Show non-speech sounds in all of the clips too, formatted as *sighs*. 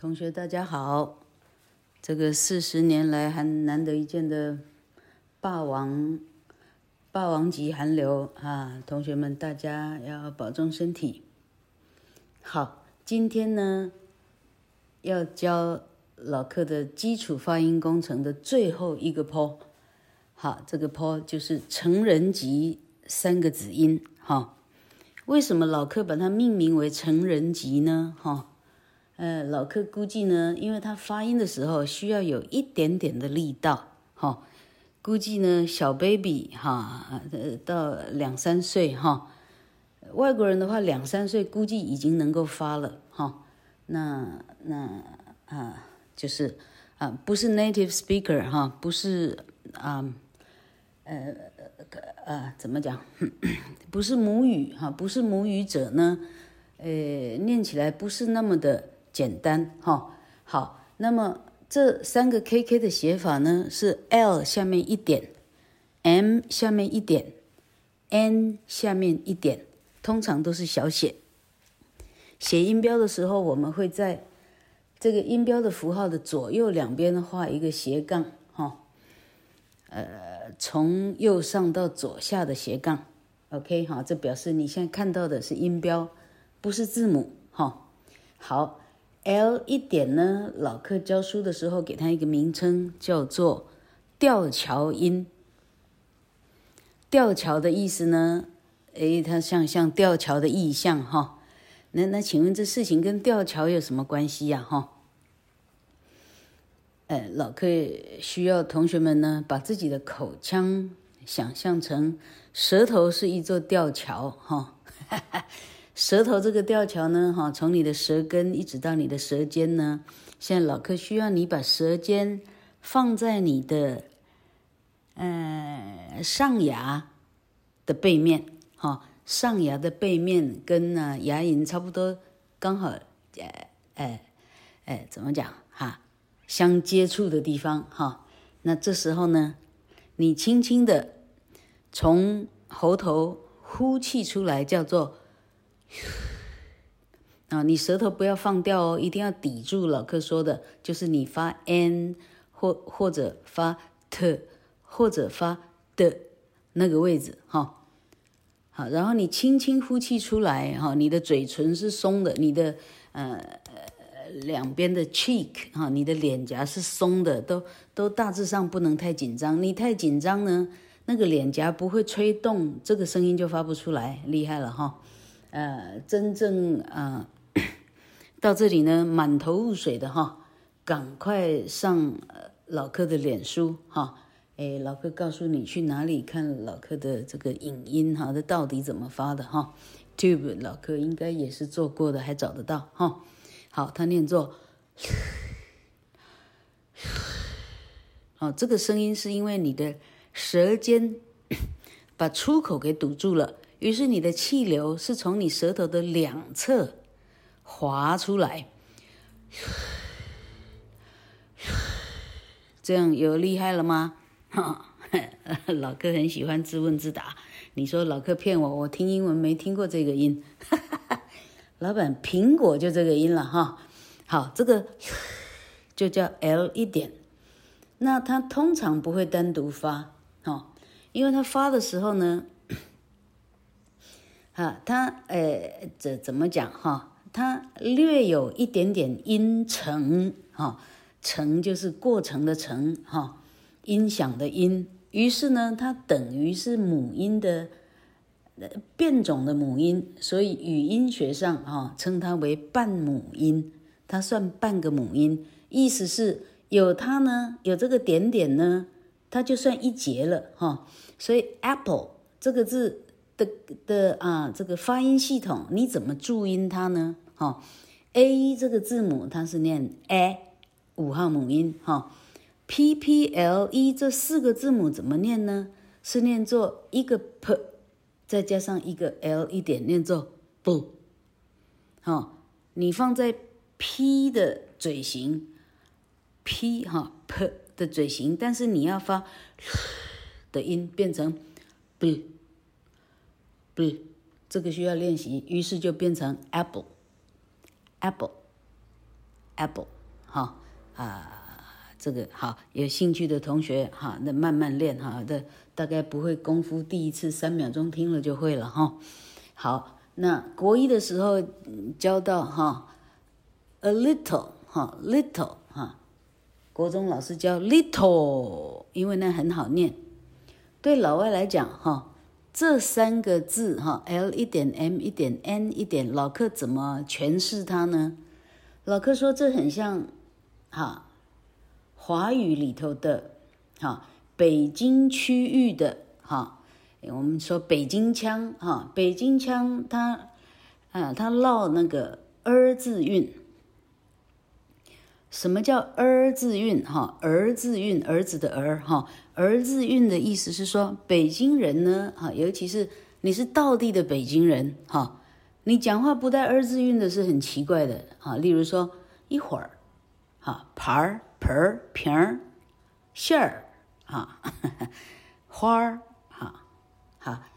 同学大家好，这个四十年来还难得一见的霸王霸王级寒流啊！同学们大家要保重身体。好，今天呢要教老课的基础发音工程的最后一个坡。好，这个坡就是成人级三个子音。哈，为什么老课把它命名为成人级呢？哈。呃，老客估计呢，因为他发音的时候需要有一点点的力道，哈、估计呢小 baby 哈，呃，到两三岁哈，外国人的话两三岁估计已经能够发了，哈、那那啊，就是啊，不是 native speaker 哈，不是啊，呃呃，怎么讲？不是母语哈，不是母语者呢，呃，念起来不是那么的。简单哈，好，那么这三个 K K 的写法呢，是 L 下面一点，M 下面一点，N 下面一点，通常都是小写。写音标的时候，我们会在这个音标的符号的左右两边画一个斜杠，哈，呃，从右上到左下的斜杠，OK 哈，这表示你现在看到的是音标，不是字母，哈，好。L 一点呢，老课教书的时候给它一个名称，叫做吊桥音。吊桥的意思呢，诶，它像像吊桥的意象哈。那那请问这事情跟吊桥有什么关系呀？哈，呃，老课需要同学们呢，把自己的口腔想象成舌头是一座吊桥哈。*laughs* 舌头这个吊桥呢，哈，从你的舌根一直到你的舌尖呢。现在老客需要你把舌尖放在你的呃上牙的背面，哈，上牙的背面跟呢牙龈差不多，刚好，呃，呃，呃，怎么讲哈？相接触的地方，哈。那这时候呢，你轻轻的从喉头呼气出来，叫做。*sighs* 啊，你舌头不要放掉哦，一定要抵住。老课说的就是你发 n 或或者发 t 或者发的那个位置哈。好，然后你轻轻呼气出来哈，你的嘴唇是松的，你的呃两边的 cheek 哈，你的脸颊是松的，都都大致上不能太紧张。你太紧张呢，那个脸颊不会吹动，这个声音就发不出来，厉害了哈。呃，真正啊、呃，*coughs* 到这里呢，满头雾水的哈，赶快上老课的脸书哈，哎，老柯告诉你去哪里看老课的这个影音哈，他到底怎么发的哈？Tube 老课应该也是做过的，还找得到哈。好，他念作，好，这个声音是因为你的舌尖 *coughs* 把出口给堵住了。于是你的气流是从你舌头的两侧滑出来，*sighs* 这样有厉害了吗？哈，*laughs* 老哥很喜欢自问自答。你说老哥骗我，我听英文没听过这个音。*laughs* 老板，苹果就这个音了哈。好，这个 *sighs* 就叫 L 一点。那它通常不会单独发，哈，因为它发的时候呢。啊，它呃，这怎么讲哈？它略有一点点音程哈，程就是过程的程哈，音响的音。于是呢，它等于是母音的变种的母音，所以语音学上哈称它为半母音，它算半个母音。意思是有它呢，有这个点点呢，它就算一节了哈。所以 apple 这个字。的的啊，这个发音系统你怎么注音它呢？哈、哦、，A 这个字母它是念 A 五号母音哈、哦、，P P L E 这四个字母怎么念呢？是念作一个 P 再加上一个 L 一点，念作 B。哈、哦，你放在 P 的嘴型，P 哈、P 的嘴型，但是你要发的音变成 B。不，这个需要练习，于是就变成 apple，apple，apple，哈啊，这个好，有兴趣的同学哈，那慢慢练哈，的大概不会功夫第一次三秒钟听了就会了哈。好，那国一的时候教到哈，a little 哈，little 哈，国中老师教 little，因为那很好念，对老外来讲哈。这三个字哈，L 一点 M 一点 N 一点，老克怎么诠释它呢？老克说这很像，哈，华语里头的，哈，北京区域的，哈，我们说北京腔，哈，北京腔它，啊，它烙那个儿字韵。什么叫儿字韵？哈，儿字韵，儿子的儿，哈，儿字韵的意思是说，北京人呢，哈，尤其是你是道地的北京人，哈，你讲话不带儿字韵的是很奇怪的，哈，例如说一会儿，哈，盘儿、盆儿、瓶儿、馅儿，哈，*laughs* 花儿，哈，哈，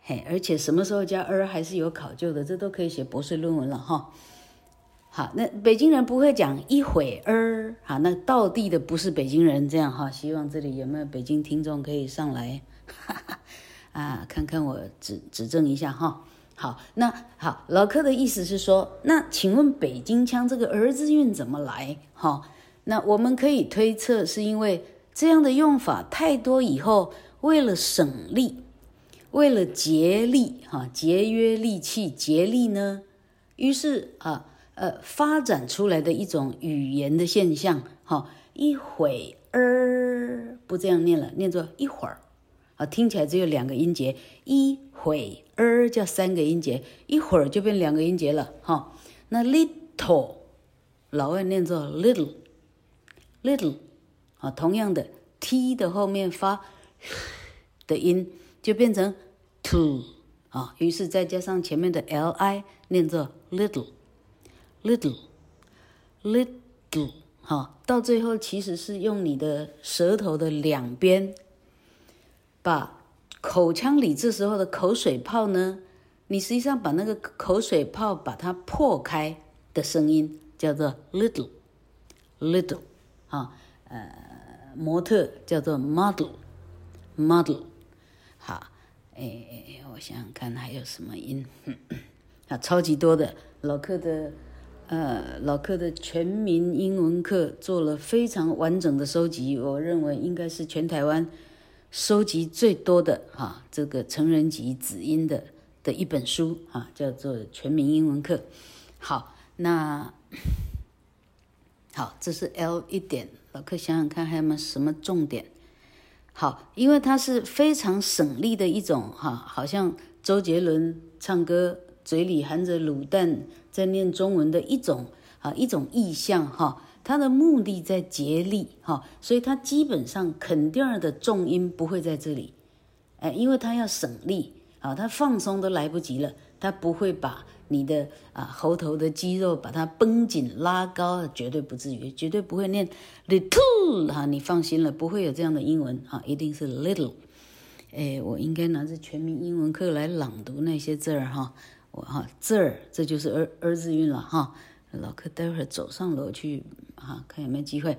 嘿，而且什么时候加儿还是有考究的，这都可以写博士论文了，哈。好，那北京人不会讲一会儿，好，那到地的不是北京人这样哈。希望这里有没有北京听众可以上来，哈 *laughs* 哈啊，看看我指指正一下哈。好，那好，老柯的意思是说，那请问北京腔这个儿字韵怎么来？哈，那我们可以推测是因为这样的用法太多以后，为了省力，为了节力哈，节约力气，节力呢，于是啊。呃，发展出来的一种语言的现象，哈，一会儿不这样念了，念作一会儿，啊，听起来只有两个音节，一会儿叫三个音节，一会儿就变两个音节了，哈。那 little 老外念作 little，little，啊，同样的 t 的后面发的音就变成 to，啊，于是再加上前面的 li 念作 little。Little little 哈，到最后其实是用你的舌头的两边，把口腔里这时候的口水泡呢，你实际上把那个口水泡把它破开的声音叫做 little little 哈，呃，模特叫做 model model 好，哎，我想想看还有什么音，*coughs* 啊，超级多的老客的。呃，老柯的全民英文课做了非常完整的收集，我认为应该是全台湾收集最多的哈、这个成人级子音的的一本书啊，叫做《全民英文课》。好，那好，这是 L 一点，老柯想想看还有没有什么重点？好，因为它是非常省力的一种哈、好像周杰伦唱歌。嘴里含着卤蛋在念中文的一种啊，一种意象哈，它的目的在节力哈，所以它基本上肯定的重音不会在这里，哎，因为它要省力啊，它放松都来不及了，它不会把你的啊喉头的肌肉把它绷紧拉高，绝对不至于，绝对不会念 little 哈，你放心了，不会有这样的英文哈，一定是 little，哎，我应该拿着全民英文课来朗读那些字儿哈。哈，这儿这就是儿儿字韵了哈。老柯待会儿走上楼去哈，看有没有机会。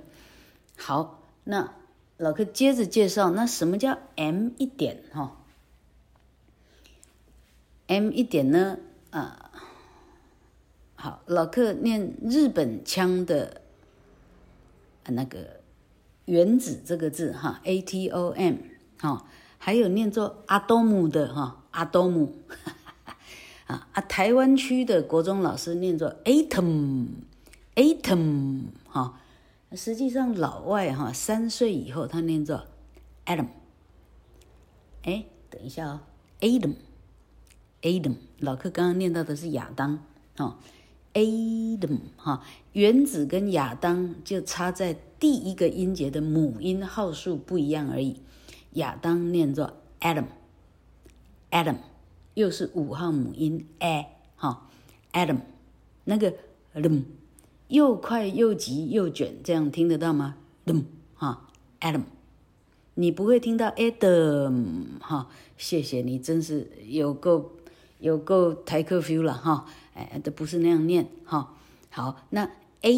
好，那老柯接着介绍，那什么叫 M 一点哈？M 一点呢？啊，好，老柯念日本腔的那个原子这个字哈，A T O M 哈，还有念作阿多姆的哈，阿多姆。啊啊！台湾区的国中老师念作 atom，atom 哈，实际上老外哈三岁以后他念作 atom。哎，等一下哦，atom，atom，老客刚刚念到的是亚当哦，atom 哈，原子跟亚当就差在第一个音节的母音号数不一样而已，亚当念作 atom，atom。又是五号母音 a 哈，Adam，那个 m 又快又急又卷，这样听得到吗？m 哈，Adam，你不会听到 Adam 哈，谢谢你，真是有够有够台客 feel 了哈，哎，都不是那样念哈。好，那，a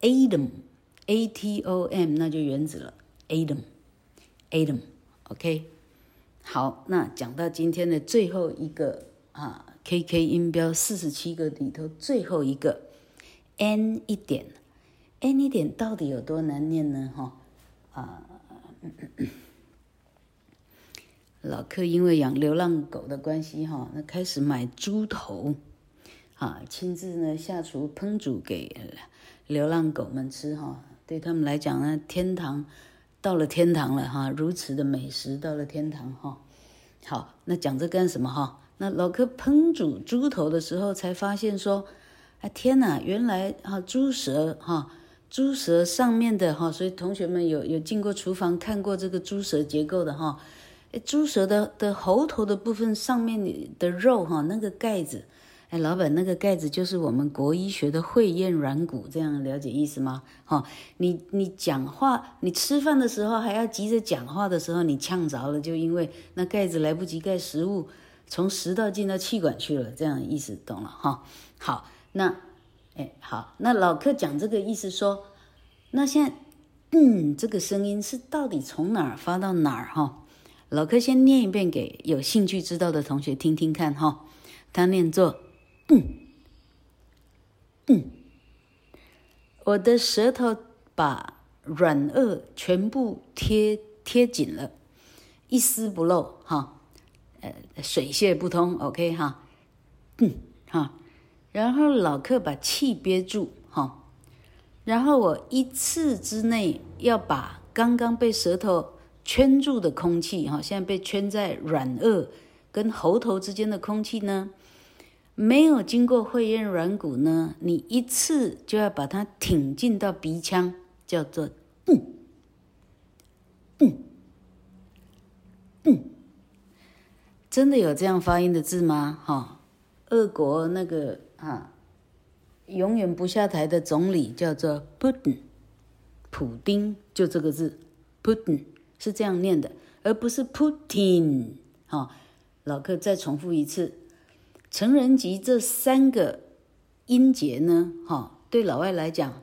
atom，a t o m，那就原子了，atom，atom，OK。好，那讲到今天的最后一个啊，K K 音标四十七个里头最后一个 N 一点，N 一点到底有多难念呢？哈啊，老客因为养流浪狗的关系哈，那开始买猪头啊，亲自呢下厨烹煮给流浪狗们吃哈，对他们来讲呢，天堂。到了天堂了哈，如此的美食到了天堂哈。好，那讲这干什么哈？那老柯烹煮猪头的时候，才发现说，哎天哪，原来哈猪舌哈，猪舌上面的哈，所以同学们有有进过厨房看过这个猪舌结构的哈，哎，猪舌的的喉头的部分上面的肉哈，那个盖子。哎，老板，那个盖子就是我们国医学的会厌软骨，这样了解意思吗？哈、你你讲话，你吃饭的时候还要急着讲话的时候，你呛着了，就因为那盖子来不及盖食物，从食道进到气管去了，这样意思懂了哈、好，那哎好，那老客讲这个意思说，那现在嗯，这个声音是到底从哪儿发到哪儿哈、老客先念一遍给有兴趣知道的同学听听看哈、哦，他念作。嗯，嗯，我的舌头把软腭全部贴贴紧了，一丝不漏哈，呃，水泄不通，OK 哈，嗯哈，然后老客把气憋住哈，然后我一次之内要把刚刚被舌头圈住的空气哈，现在被圈在软腭跟喉头之间的空气呢。没有经过会厌软骨呢，你一次就要把它挺进到鼻腔，叫做嗯嗯嗯，真的有这样发音的字吗？哈、俄国那个啊，永远不下台的总理叫做普丁，普丁就这个字，普丁是这样念的，而不是 Putin。哈、哦，老客再重复一次。成人级这三个音节呢，哈，对老外来讲，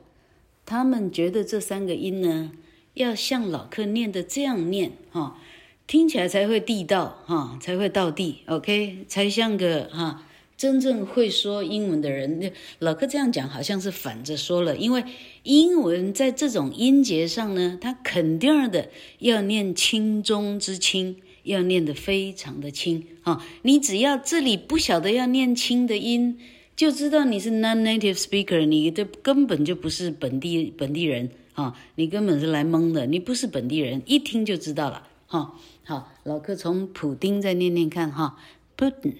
他们觉得这三个音呢，要像老客念的这样念，哈，听起来才会地道，哈，才会道地，OK，才像个哈真正会说英文的人。老客这样讲好像是反着说了，因为英文在这种音节上呢，它肯定的要念轻中之轻。要念得非常的轻啊！你只要这里不晓得要念轻的音，就知道你是 non-native speaker，你这根本就不是本地本地人啊！你根本是来蒙的，你不是本地人，一听就知道了哈。好，老客从普丁再念念看哈，Putin，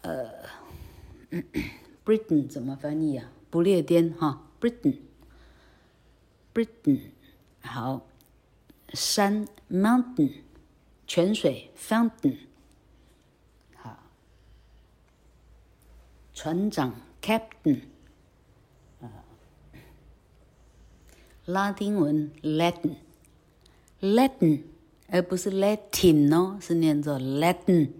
呃，*coughs* Britain 怎么翻译啊？不列颠哈，Britain，Britain，好。山 mountain，泉水 fountain，好，船长 captain，啊，拉丁文 Latin，Latin，而不是 Latin 哦，是念作 Latin。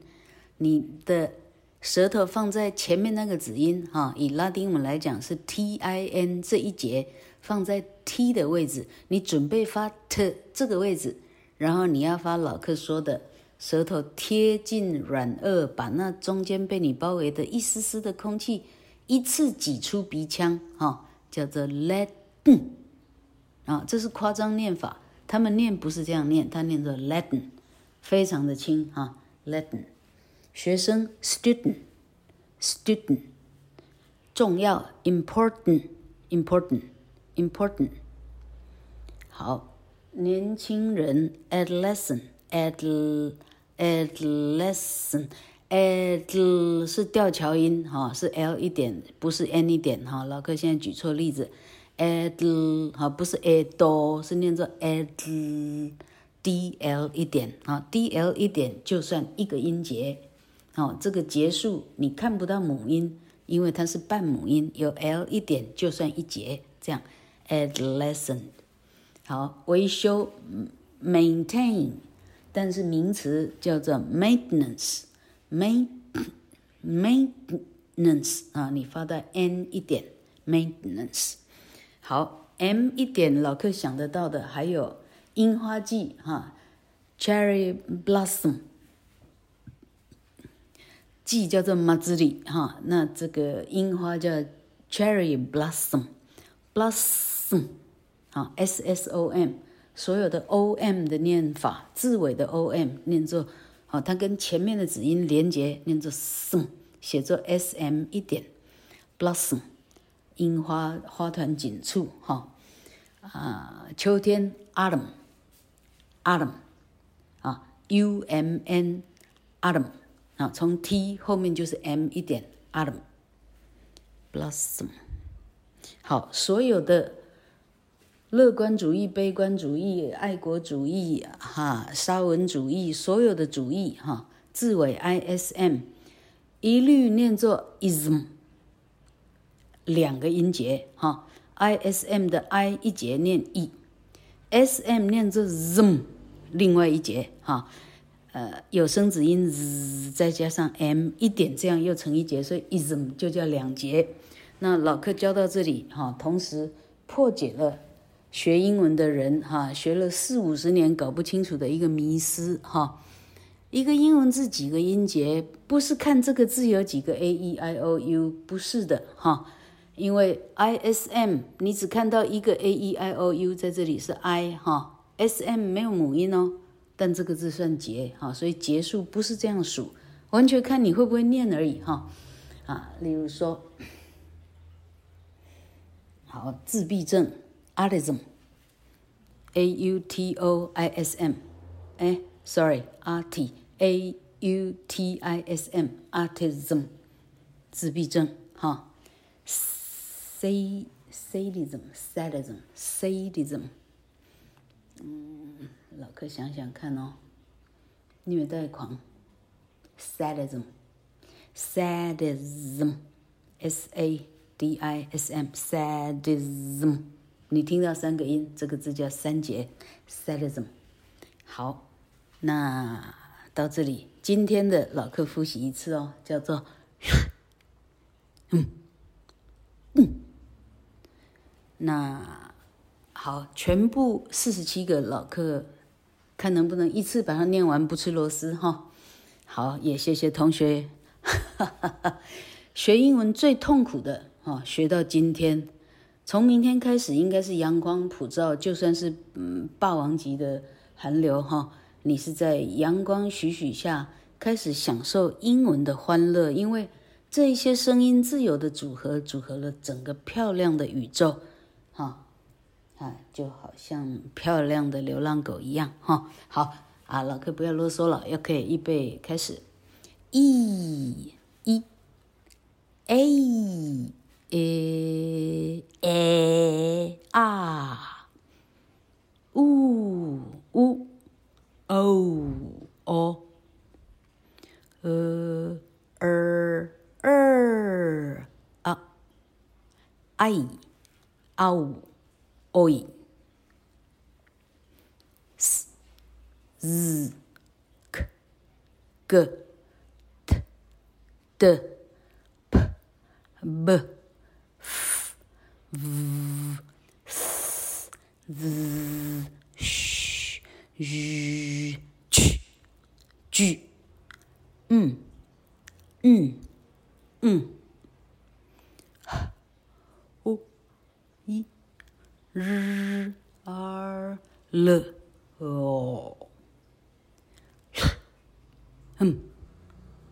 你的舌头放在前面那个子音哈，以拉丁文来讲是 T I N 这一节。放在 T 的位置，你准备发 T 这个位置，然后你要发老客说的，舌头贴近软腭，把那中间被你包围的一丝丝的空气一次挤出鼻腔，哈、哦，叫做 Let，啊，这是夸张念法，他们念不是这样念，他念作 Latin，非常的轻哈，Latin，学生 Student，Student，重要 Important，Important。Important 好，年轻人，adolescent，adolescent，ad 是吊桥音哈，是 l 一点，不是 n 一点哈。老客现在举错例子，ad 哈不是 ado，是念作 ad，dl 一点啊，dl 一点就算一个音节，好，这个结束你看不到母音，因为它是半母音，有 l 一点就算一节，这样。adolescent，好，维修，maintain，但是名词叫做 maintenance，main，main，maintenance 啊，你发的 n 一点 maintenance。好，m 一点老客想得到的还有樱花季哈，cherry blossom，季叫做 m a z 哈，那这个樱花叫 cherry blossom，blossom 啊，s s o m，所有的 o m 的念法，字尾的 o m 念作。哦，它跟前面的子音连接，念作 sm，写作 s m 一点，blossom，樱花花团锦簇，哈，啊，秋天 autumn，autumn，啊，u m n，autumn，啊，从 t 后面就是 m 一点，autumn，blossom，好，所有的。乐观主义、悲观主义、爱国主义，哈，沙文主义，所有的主义，哈，字尾 ism，一律念作 ism，两个音节，哈，ism 的 i 一节念 e，sm 念作 zm，另外一节，哈，呃，有声子音 z 再加上 m 一点，这样又成一节，所以 ism 就叫两节。那老课教到这里，哈，同时破解了。学英文的人哈，学了四五十年搞不清楚的一个迷思哈，一个英文字几个音节，不是看这个字有几个 a e i o u，不是的哈，因为 i s m 你只看到一个 a e i o u 在这里是 i 哈，s m 没有母音哦，但这个字算节哈，所以节数不是这样数，完全看你会不会念而已哈，啊，例如说，好，自闭症。autism，a u t o i s m，哎，sorry，a t a u t i s m，autism，自闭症，哈，sadism，sadism，sadism，嗯，老客想想看哦，虐待狂，sadism，sadism，s a d i s m，sadism。 你听到三个音，这个字叫三节，sadism。好，那到这里，今天的老课复习一次哦，叫做，*laughs* 嗯，嗯。那好，全部四十七个老课，看能不能一次把它念完，不吃螺丝哈。好，也谢谢同学，哈哈哈，学英文最痛苦的哈，学到今天。从明天开始，应该是阳光普照，就算是嗯霸王级的寒流哈，你是在阳光徐徐下开始享受英文的欢乐，因为这一些声音自由的组合，组合了整个漂亮的宇宙，哈，啊，就好像漂亮的流浪狗一样哈。好啊，老客不要啰嗦了，要可以预备开始，一，一，A。诶诶啊，呜呜哦哦，呃呃呃啊，哎嗷哦，s z k g t d p b v, s, z, sh, zh,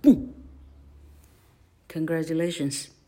boom. Congratulations.